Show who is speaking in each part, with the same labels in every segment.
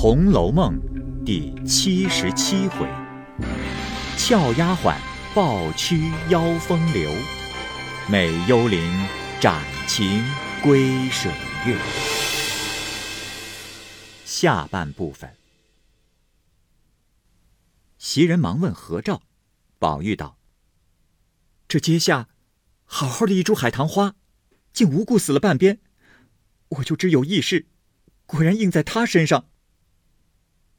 Speaker 1: 红楼梦》第七十七回：俏丫鬟抱屈邀风流，美幽灵斩情归水月。下半部分，袭人忙问何兆，宝玉道：“
Speaker 2: 这阶下，好好的一株海棠花，竟无故死了半边，我就知有异事，果然应在他身上。”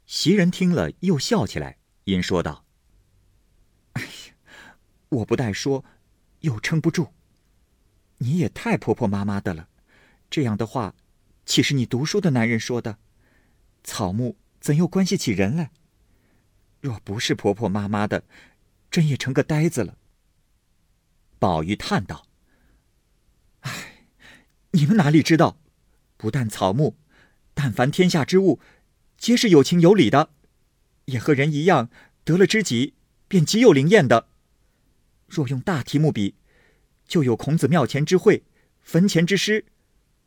Speaker 1: 袭人听了，又笑起来，因说道：“
Speaker 2: 哎呀，我不带说，又撑不住。你也太婆婆妈妈的了，这样的话，岂是你读书的男人说的？草木怎又关系起人来？若不是婆婆妈妈的，真也成个呆子了。”
Speaker 1: 宝玉叹道：“
Speaker 2: 哎，你们哪里知道？不但草木，但凡天下之物。”皆是有情有理的，也和人一样，得了知己便极有灵验的。若用大题目比，就有孔子庙前之惠，坟前之诗，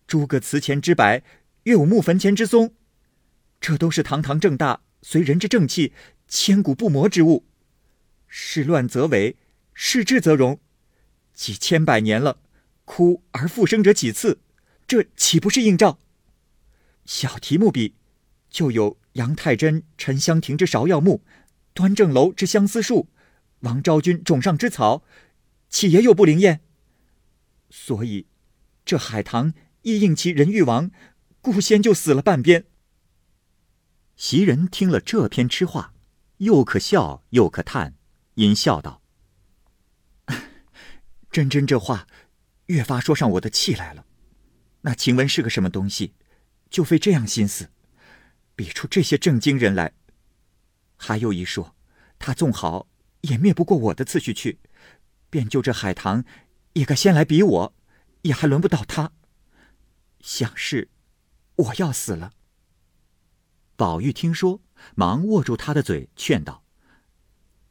Speaker 2: 诸葛祠前之柏，岳武穆坟前之松，这都是堂堂正大，随人之正气，千古不磨之物。事乱则为，事治则荣。几千百年了，枯而复生者几次？这岂不是映照？小题目比。就有杨太真、沉香亭之芍药木，端正楼之相思树，王昭君冢上之草，岂也有不灵验？所以，这海棠亦应其人欲亡，故先就死了半边。
Speaker 1: 袭人听了这篇痴话，又可笑又可叹，因笑道：“
Speaker 2: 真真这话，越发说上我的气来了。那晴雯是个什么东西，就费这样心思？”比出这些正经人来，还有一说，他纵好也灭不过我的次序去，便就这海棠，也该先来比我，也还轮不到他。想是我要死了。
Speaker 1: 宝玉听说，忙握住他的嘴，劝道：“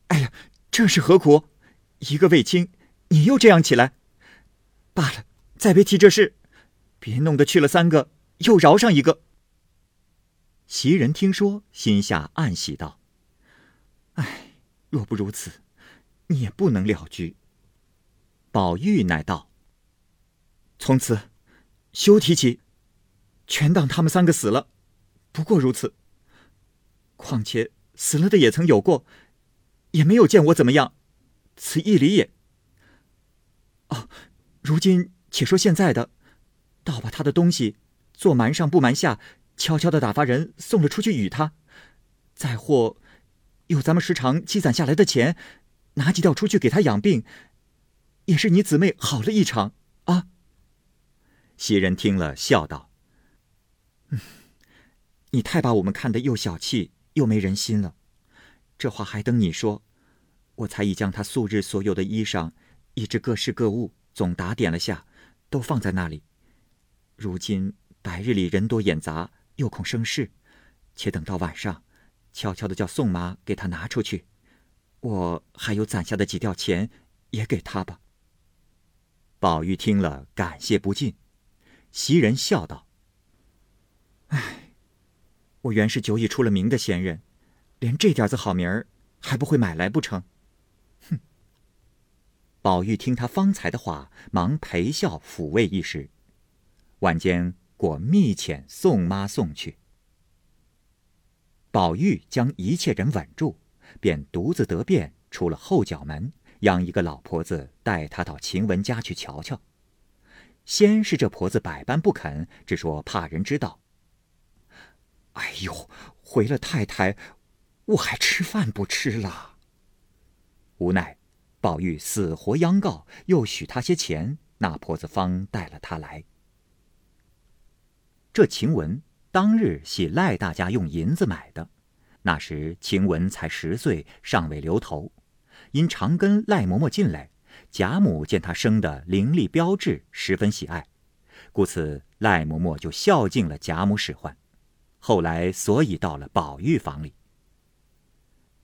Speaker 2: 哎呀，这是何苦？一个未亲，你又这样起来，罢了，再别提这事，别弄得去了三个，又饶上一个。”
Speaker 1: 袭人听说，心下暗喜道：“
Speaker 2: 唉，若不如此，你也不能了局。”
Speaker 1: 宝玉乃道：“
Speaker 2: 从此，休提起，全当他们三个死了，不过如此。况且死了的也曾有过，也没有见我怎么样，此一理也。哦，如今且说现在的，倒把他的东西做瞒上不瞒下。”悄悄的打发人送了出去与他，再或有咱们时常积攒下来的钱，拿几吊出去给他养病，也是你姊妹好了一场啊。
Speaker 1: 袭人听了，笑道：“
Speaker 2: 嗯，你太把我们看得又小气又没人心了。这话还等你说，我才已将他素日所有的衣裳，以至各式各物，总打点了下，都放在那里。如今白日里人多眼杂。”又恐生事，且等到晚上，悄悄的叫宋妈给他拿出去。我还有攒下的几吊钱，也给他吧。
Speaker 1: 宝玉听了，感谢不尽。袭人笑道：“
Speaker 2: 唉，我原是久已出了名的闲人，连这点子好名儿还不会买来不成？”哼。
Speaker 1: 宝玉听他方才的话，忙陪笑抚慰一时。晚间。果密遣宋妈送去，宝玉将一切人稳住，便独自得便出了后角门，央一个老婆子带他到晴雯家去瞧瞧。先是这婆子百般不肯，只说怕人知道。
Speaker 2: 哎呦，回了太太，我还吃饭不吃了。
Speaker 1: 无奈，宝玉死活央告，又许他些钱，那婆子方带了他来。这晴雯当日系赖大家用银子买的，那时晴雯才十岁，尚未留头，因常跟赖嬷嬷进来，贾母见她生的伶俐标致，十分喜爱，故此赖嬷嬷就孝敬了贾母使唤。后来所以到了宝玉房里。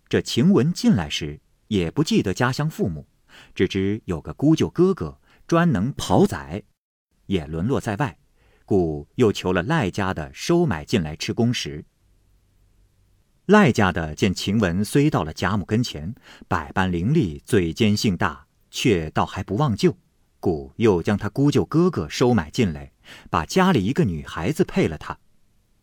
Speaker 1: 这晴雯进来时也不记得家乡父母，只知有个姑舅哥哥专能跑仔，也沦落在外。故又求了赖家的收买进来吃公食。赖家的见晴雯虽到了贾母跟前，百般伶俐，嘴尖性大，却倒还不忘旧，故又将他姑舅哥哥收买进来，把家里一个女孩子配了他，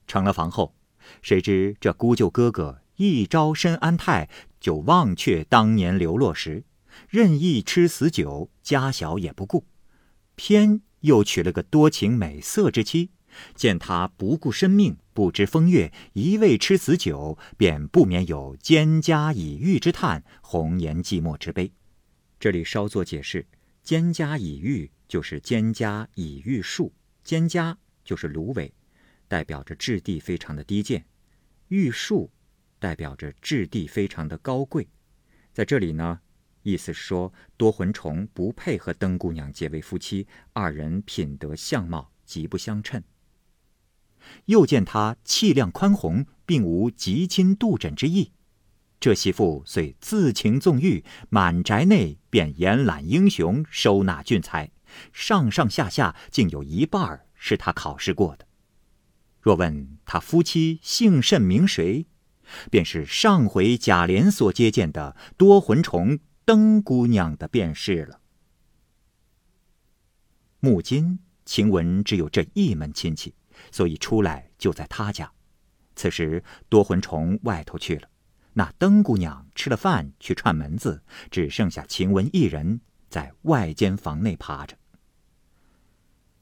Speaker 1: 成了房后。谁知这姑舅哥哥一朝身安泰，就忘却当年流落时，任意吃死酒，家小也不顾，偏又娶了个多情美色之妻。见他不顾生命，不知风月，一味吃死酒，便不免有蒹葭已郁之叹，红颜寂寞之悲。这里稍作解释：蒹葭已郁就是蒹葭已郁树，蒹葭就是芦苇，代表着质地非常的低贱；玉树代表着质地非常的高贵。在这里呢，意思是说多魂虫不配和灯姑娘结为夫妻，二人品德相貌极不相称。又见他气量宽宏，并无极亲妒枕之意。这媳妇遂自情纵欲，满宅内便延揽英雄，收纳俊才，上上下下竟有一半是他考试过的。若问他夫妻姓甚名谁，便是上回贾琏所接见的多魂虫灯姑娘的便是了。目今晴雯只有这一门亲戚。所以出来就在他家。此时多魂虫外头去了，那灯姑娘吃了饭去串门子，只剩下晴雯一人在外间房内趴着。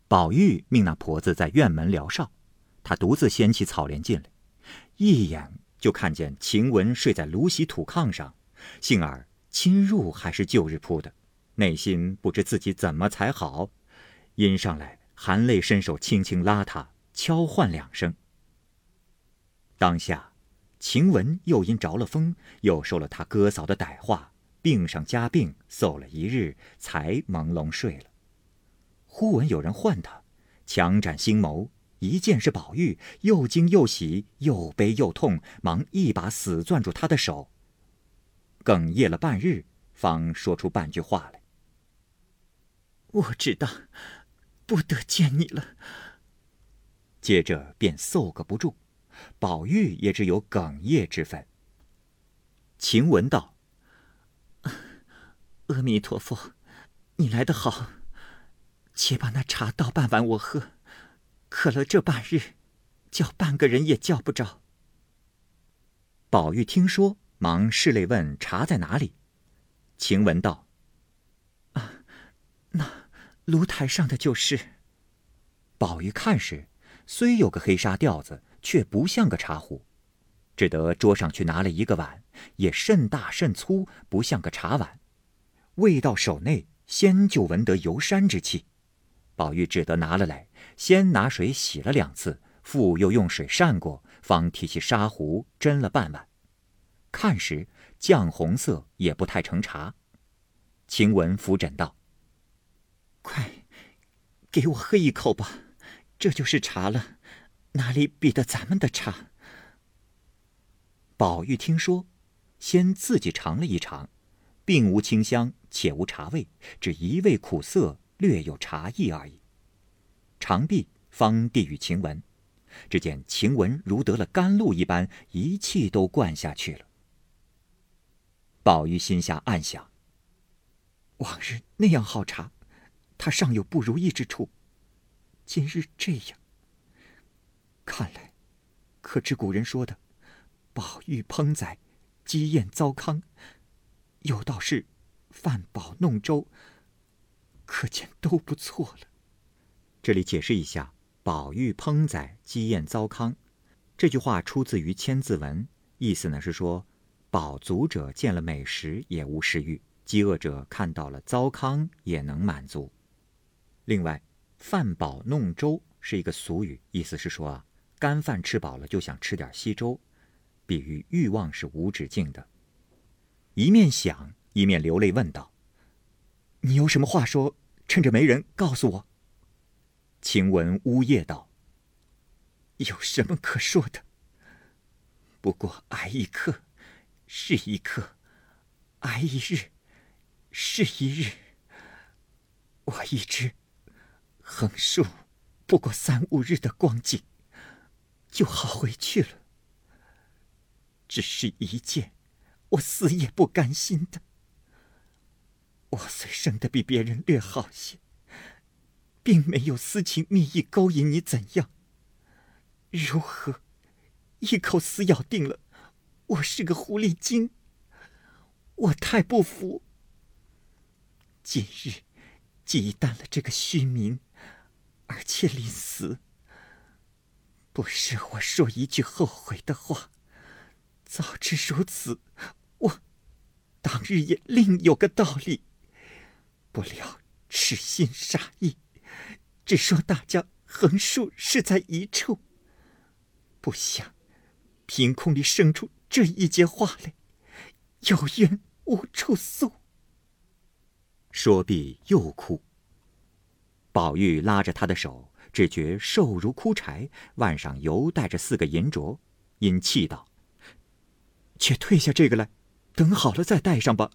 Speaker 1: 宝玉命那婆子在院门聊哨，他独自掀起草帘进来，一眼就看见晴雯睡在芦席土炕上，幸而侵入还是旧日铺的，内心不知自己怎么才好，因上来含泪伸手轻轻拉他。敲唤两声。当下，晴雯又因着了风，又受了他哥嫂的歹话，病上加病，嗽了一日，才朦胧睡了。忽闻有人唤他，强展星眸，一见是宝玉，又惊又喜，又悲又痛，忙一把死攥住他的手，哽咽了半日，方说出半句话来：“
Speaker 2: 我知道，不得见你了。”
Speaker 1: 接着便嗽个不住，宝玉也只有哽咽之分。晴雯道：“
Speaker 2: 阿弥陀佛，你来得好，且把那茶倒半碗我喝，渴了这半日，叫半个人也叫不着。”
Speaker 1: 宝玉听说，忙拭泪问：“茶在哪里？”晴雯道：“
Speaker 2: 啊，那炉台上的就是。”
Speaker 1: 宝玉看时。虽有个黑纱吊子，却不像个茶壶，只得桌上去拿了一个碗，也甚大甚粗，不像个茶碗。未到手内，先就闻得油山之气。宝玉只得拿了来，先拿水洗了两次，复又用水涮过，方提起砂壶斟了半碗。看时绛红色，也不太成茶。晴雯扶枕道：“
Speaker 2: 快，给我喝一口吧。”这就是茶了，哪里比得咱们的茶？
Speaker 1: 宝玉听说，先自己尝了一尝，并无清香，且无茶味，只一味苦涩，略有茶意而已。尝毕，方递与晴雯，只见晴雯如得了甘露一般，一气都灌下去了。宝玉心下暗想：
Speaker 2: 往日那样好茶，他尚有不如意之处。今日这样，看来，可知古人说的“宝玉烹宰，鸡宴糟糠”，有道是“饭饱弄粥”，可见都不错了。
Speaker 1: 这里解释一下，“宝玉烹宰，鸡宴糟糠”这句话出自于《千字文》，意思呢是说，饱足者见了美食也无食欲，饥饿者看到了糟糠也能满足。另外。饭饱弄粥是一个俗语，意思是说啊，干饭吃饱了就想吃点稀粥，比喻欲望是无止境的。一面想，一面流泪问道：“
Speaker 2: 你有什么话说？趁着没人，告诉我。”
Speaker 1: 晴雯呜咽道：“
Speaker 2: 有什么可说的？不过挨一刻，是一刻；挨一日，是一日。我一直。”横竖不过三五日的光景，就好回去了。只是一件我死也不甘心的。我虽生的比别人略好些，并没有私情蜜意勾引你，怎样？如何一口死咬定了我是个狐狸精？我太不服。今日既担了这个虚名，而且临死，不是我说一句后悔的话。早知如此，我当日也另有个道理。不料痴心傻意，只说大家横竖是在一处。不想凭空里生出这一节话来，有冤无处诉。
Speaker 1: 说毕又哭。宝玉拉着他的手，只觉瘦如枯柴，腕上犹带着四个银镯，因气道。
Speaker 2: 且退下这个来，等好了再戴上吧。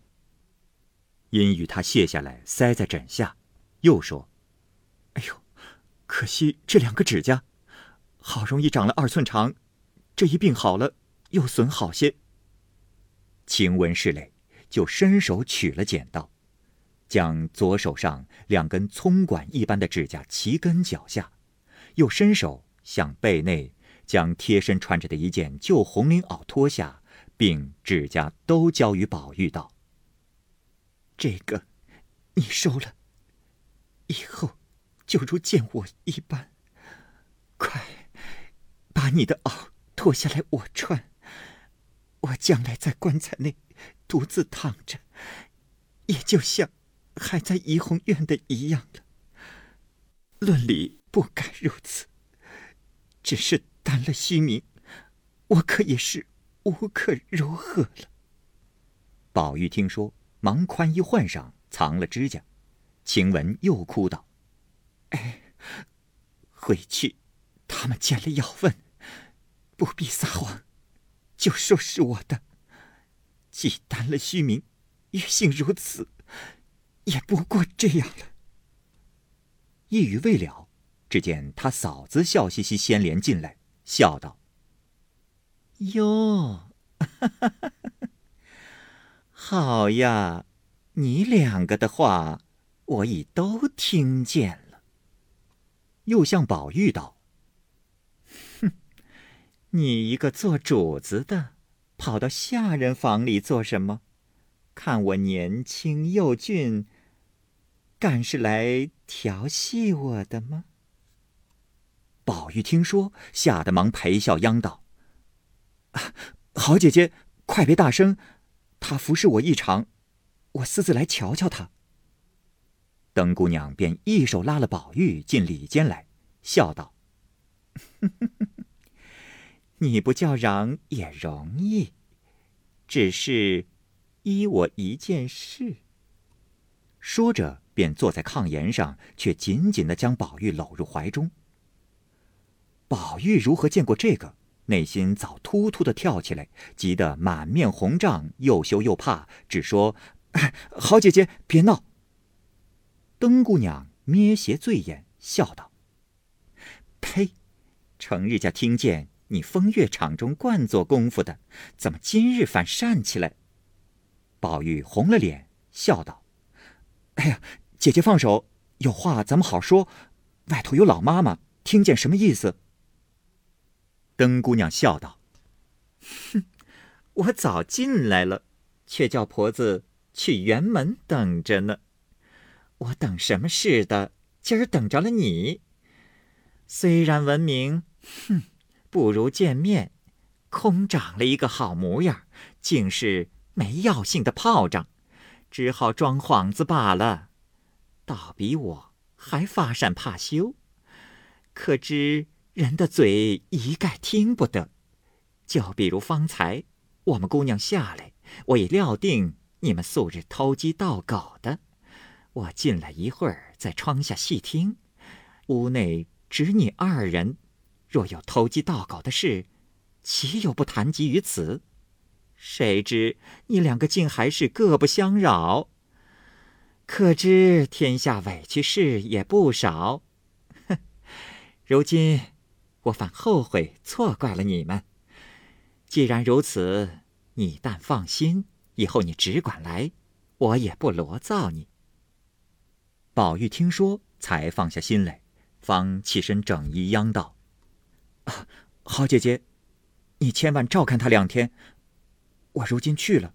Speaker 1: 因与他卸下来，塞在枕下，又说：“
Speaker 2: 哎呦，可惜这两个指甲，好容易长了二寸长，这一病好了，又损好些。”
Speaker 1: 晴雯拭泪，就伸手取了剪刀，将左手上两根葱管一般的指甲齐根脚下，又伸手向背内将贴身穿着的一件旧红绫袄脱下。并指甲都交于宝玉道：“
Speaker 2: 这个，你收了。以后就如见我一般。快，把你的袄脱下来我穿。我将来在棺材内独自躺着，也就像还在怡红院的一样了。论理不该如此，只是担了虚名，我可也是。”无可如何了。
Speaker 1: 宝玉听说，忙宽衣换上，藏了指甲。晴雯又哭道：“
Speaker 2: 哎，回去，他们见了要问，不必撒谎，就说是我的。既担了虚名，于幸如此，也不过这样了。”
Speaker 1: 一语未了，只见他嫂子笑嘻嘻掀帘进来，笑道。
Speaker 3: 哟，好呀！你两个的话，我已都听见了。
Speaker 1: 又向宝玉道：“，
Speaker 3: 你一个做主子的，跑到下人房里做什么？看我年轻又俊，敢是来调戏我的吗？”
Speaker 1: 宝玉听说，吓得忙陪笑央道。
Speaker 2: 好姐姐，快别大声！他服侍我一场，我私自来瞧瞧他。
Speaker 1: 灯姑娘便一手拉了宝玉进里间来，笑道：“
Speaker 3: 你不叫嚷也容易，只是依我一件事。”
Speaker 1: 说着，便坐在炕沿上，却紧紧的将宝玉搂入怀中。宝玉如何见过这个？内心早突突的跳起来，急得满面红胀，又羞又怕，只说：“
Speaker 2: 好姐姐，别闹。”
Speaker 1: 灯姑娘咩斜醉眼，笑道：“
Speaker 3: 呸！成日家听见你风月场中惯做功夫的，怎么今日反善起来？”
Speaker 1: 宝玉红了脸，笑道：“
Speaker 2: 哎呀，姐姐放手，有话咱们好说。外头有老妈妈，听见什么意思？”
Speaker 1: 灯姑娘笑道：“
Speaker 3: 哼，我早进来了，却叫婆子去辕门等着呢。我等什么似的？今儿等着了你。虽然闻名，哼，不如见面。空长了一个好模样，竟是没药性的炮仗，只好装幌子罢了。倒比我还发善怕羞，可知？”人的嘴一概听不得，就比如方才我们姑娘下来，我已料定你们素日偷鸡盗狗的。我进来一会儿，在窗下细听，屋内只你二人，若有偷鸡盗狗的事，岂有不谈及于此？谁知你两个竟还是各不相扰，可知天下委屈事也不少。哼，如今。我反后悔错怪了你们。既然如此，你但放心，以后你只管来，我也不罗造你。
Speaker 1: 宝玉听说，才放下心来，方起身整衣央道：“，
Speaker 2: 啊好姐姐，你千万照看他两天。我如今去了。”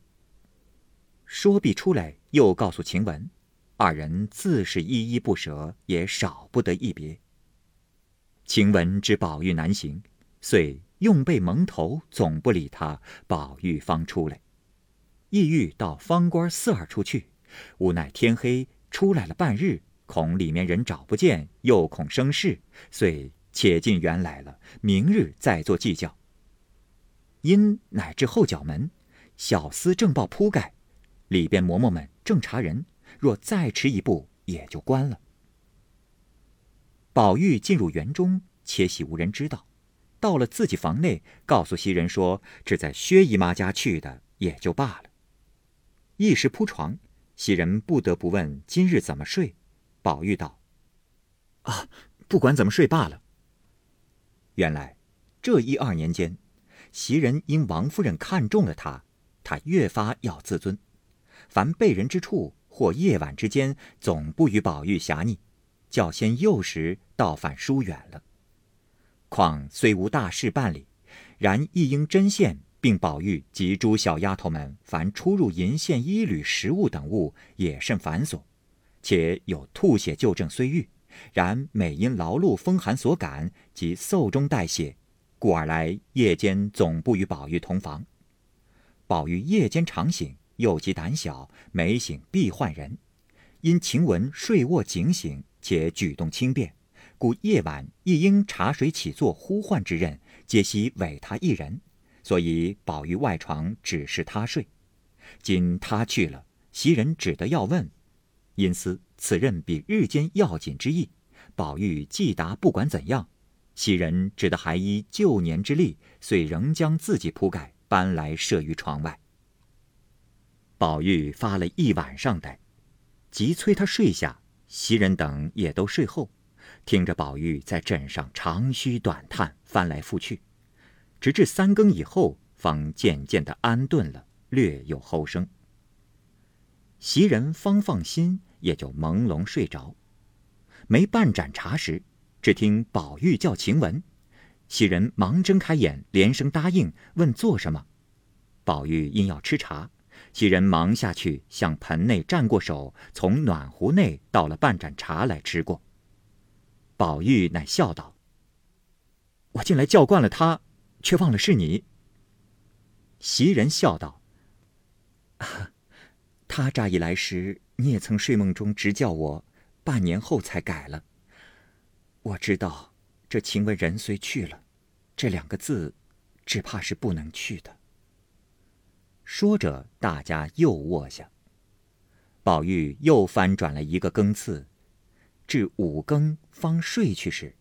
Speaker 1: 说毕出来，又告诉晴雯，二人自是依依不舍，也少不得一别。晴雯知宝玉难行，遂用被蒙头，总不理他。宝玉方出来，意欲到方官四儿处去，无奈天黑，出来了半日，恐里面人找不见，又恐生事，遂且进园来了。明日再做计较。因乃至后角门，小厮正抱铺盖。里边嬷嬷们正查人，若再迟一步，也就关了。宝玉进入园中，且喜无人知道。到了自己房内，告诉袭人说：“只在薛姨妈家去的，也就罢了。”一时铺床，袭人不得不问今日怎么睡。宝玉道：“
Speaker 2: 啊，不管怎么睡罢了。”
Speaker 1: 原来这一二年间，袭人因王夫人看中了他，他越发要自尊。凡被人之处，或夜晚之间，总不与宝玉狭逆，较先幼时倒反疏远了。况虽无大事办理，然亦应针线，并宝玉及诸小丫头们，凡出入银线、衣履、食物等物，也甚繁琐，且有吐血旧症虽愈，然每因劳碌风寒所感，及寿中带血，故而来夜间总不与宝玉同房。宝玉夜间常醒。又极胆小，每醒必唤人。因晴雯睡卧警醒，且举动轻便，故夜晚亦应茶水起坐呼唤之任，皆悉委他一人。所以宝玉外床只是他睡。今他去了，袭人只得要问，因思此任比日间要紧之意。宝玉既答不管怎样，袭人只得还依旧年之例，遂仍将自己铺盖搬来设于床外。宝玉发了一晚上呆，急催他睡下。袭人等也都睡后，听着宝玉在枕上长吁短叹，翻来覆去，直至三更以后，方渐渐的安顿了，略有后声。袭人方放心，也就朦胧睡着。没半盏茶时，只听宝玉叫晴雯，袭人忙睁开眼，连声答应，问做什么。宝玉因要吃茶。袭人忙下去，向盆内蘸过手，从暖壶内倒了半盏茶来吃过。宝玉乃笑道：“
Speaker 2: 我进来叫惯了他，却忘了是你。”
Speaker 1: 袭人笑道：“
Speaker 2: 他乍一来时，你也曾睡梦中直叫我，半年后才改了。我知道，这晴雯人虽去了，这两个字，只怕是不能去的。”
Speaker 1: 说着，大家又卧下。宝玉又翻转了一个更次，至五更方睡去时，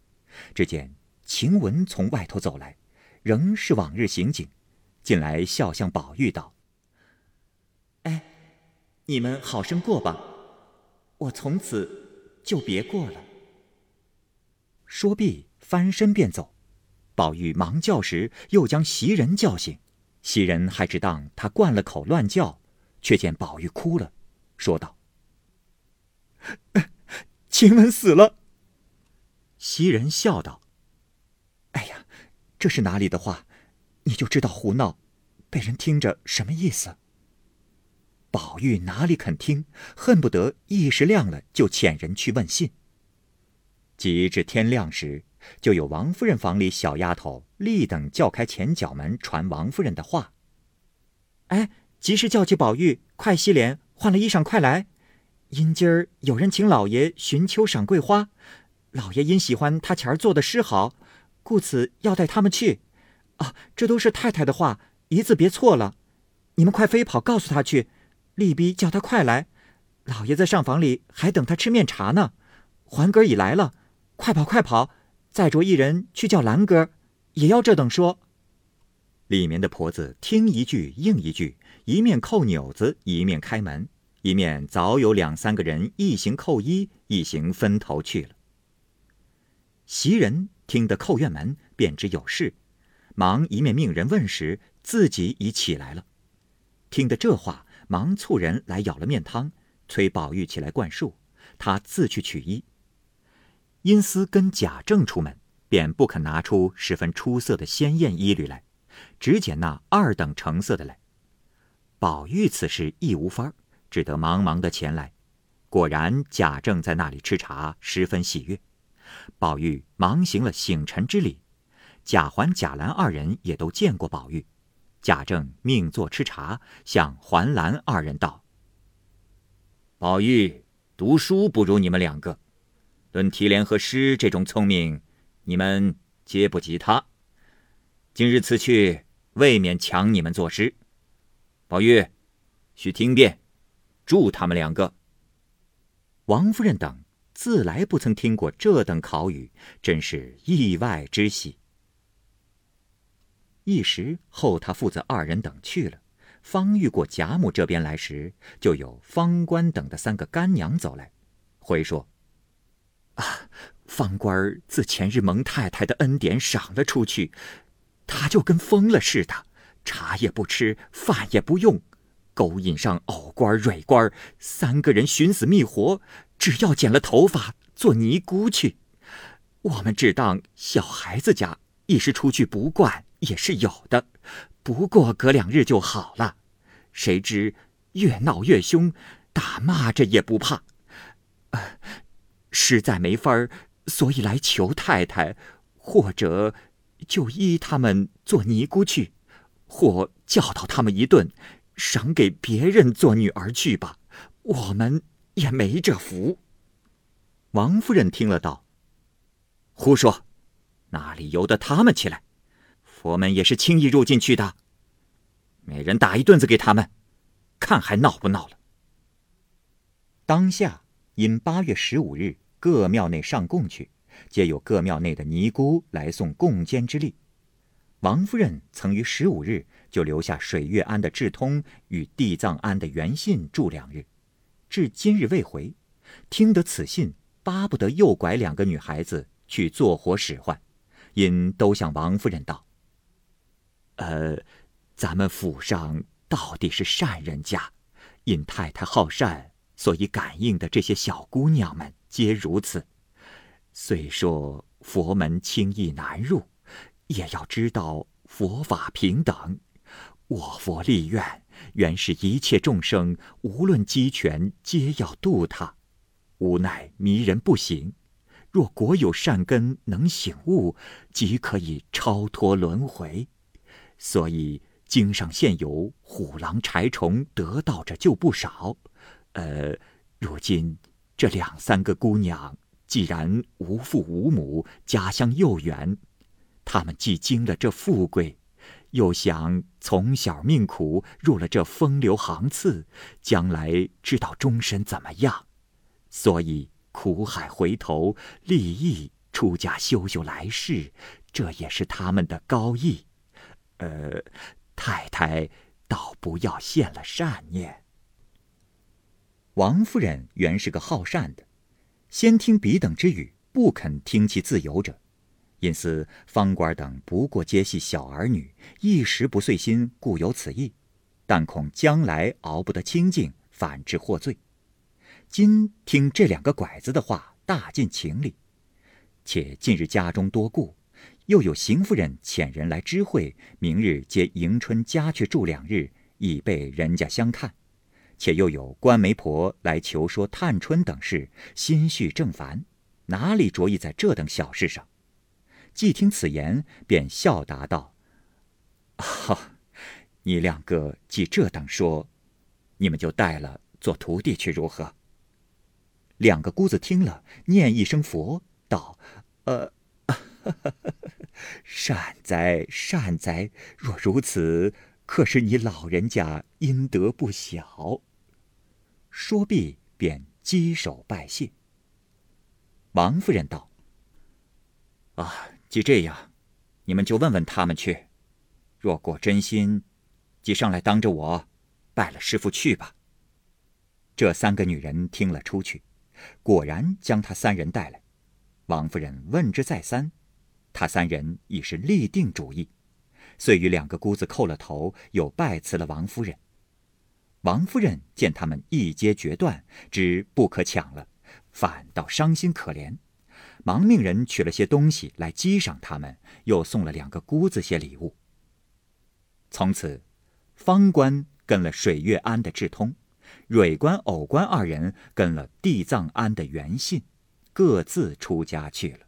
Speaker 1: 只见晴雯从外头走来，仍是往日行景，进来笑向宝玉道：“
Speaker 3: 哎，你们好生过吧，我从此就别过了。”
Speaker 1: 说毕，翻身便走。宝玉忙叫时，又将袭人叫醒。袭人还只当他灌了口乱叫，却见宝玉哭了，说道：“
Speaker 2: 晴雯死了。”
Speaker 1: 袭人笑道：“
Speaker 2: 哎呀，这是哪里的话？你就知道胡闹，被人听着什么意思？”
Speaker 1: 宝玉哪里肯听，恨不得一时亮了就遣人去问信。及至天亮时。就有王夫人房里小丫头立等叫开前角门传王夫人的话：“
Speaker 3: 哎，及时叫起宝玉，快洗脸，换了衣裳，快来！因今儿有人请老爷寻秋赏桂花，老爷因喜欢他前儿做的诗好，故此要带他们去。啊，这都是太太的话，一字别错了。你们快飞跑告诉他去，力逼叫他快来。老爷在上房里还等他吃面茶呢。环哥已来了，快跑快跑！”再着一人去叫兰哥，也要这等说。
Speaker 1: 里面的婆子听一句应一句，一面扣钮子，一面开门，一面早有两三个人一行扣衣，一行分头去了。袭人听得叩院门，便知有事，忙一面命人问时，自己已起来了。听得这话，忙促人来舀了面汤，催宝玉起来灌漱，他自去取衣。因思跟贾政出门，便不肯拿出十分出色的鲜艳衣履来，只拣那二等成色的来。宝玉此时亦无法，只得忙忙的前来。果然贾政在那里吃茶，十分喜悦。宝玉忙行了醒臣之礼，贾环、贾兰二人也都见过宝玉。贾政命坐吃茶，向环兰二人道：“
Speaker 4: 宝玉读书不如你们两个，论提联和诗这种聪明，你们皆不及他。今日此去，未免抢你们作诗。宝玉，须听便，助他们两个。”
Speaker 1: 王夫人等自来不曾听过这等考语，真是意外之喜。一时后，他父子二人等去了，方遇过贾母这边来时，就有方官等的三个干娘走来，回说：“啊，方官自前日蒙太太的恩典赏了出去，他就跟疯了似的，茶也不吃，饭也不用，勾引上藕官、蕊官三个人寻死觅活，只要剪了头发做尼姑去。我们只当小孩子家，一时出去不惯。”也是有的，不过隔两日就好了。谁知越闹越凶，打骂着也不怕。实在没法儿，所以来求太太，或者就依他们做尼姑去，或教导他们一顿，赏给别人做女儿去吧。我们也没这福。王夫人听了道：“胡说，哪里由得他们起来？”佛门也是轻易入进去的，每人打一顿子给他们，看还闹不闹了。当下因八月十五日各庙内上供去，皆有各庙内的尼姑来送供监之力。王夫人曾于十五日就留下水月庵的智通与地藏庵的元信住两日，至今日未回。听得此信，巴不得诱拐两个女孩子去做活使唤，因都向王夫人道。呃，咱们府上到底是善人家，因太太好善，所以感应的这些小姑娘们皆如此。虽说佛门轻易难入，也要知道佛法平等。我佛立愿，原是一切众生无论机权，皆要度他。无奈迷人不行。若果有善根，能醒悟，即可以超脱轮回。所以经上现有虎狼柴虫得道者就不少，呃，如今这两三个姑娘既然无父无母，家乡又远，她们既经了这富贵，又想从小命苦入了这风流行次，将来知道终身怎么样，所以苦海回头，立意出家修修来世，这也是他们的高义。呃，太太倒不要献了善念。王夫人原是个好善的，先听彼等之语，不肯听其自由者，因思方官等不过皆系小儿女，一时不遂心，故有此意。但恐将来熬不得清净，反致获罪。今听这两个拐子的话，大尽情理。且近日家中多故。又有邢夫人遣人来知会，明日接迎春家去住两日，以备人家相看。且又有官媒婆来求说探春等事，心绪正烦，哪里着意在这等小事上？既听此言，便笑答道：“哈，你两个既这等说，你们就带了做徒弟去如何？”两个姑子听了，念一声佛，道：“呃。”善哉善哉！若如此，可是你老人家阴德不小。说毕，便稽首拜谢。王夫人道：“啊，既这样，你们就问问他们去。若果真心，即上来当着我拜了师傅去吧。”这三个女人听了出去，果然将他三人带来。王夫人问之再三。他三人已是立定主意，遂与两个姑子叩了头，又拜辞了王夫人。王夫人见他们一皆决断，知不可抢了，反倒伤心可怜，忙命人取了些东西来激赏他们，又送了两个姑子些礼物。从此，方官跟了水月庵的智通，蕊官、藕官二人跟了地藏庵的元信，各自出家去了。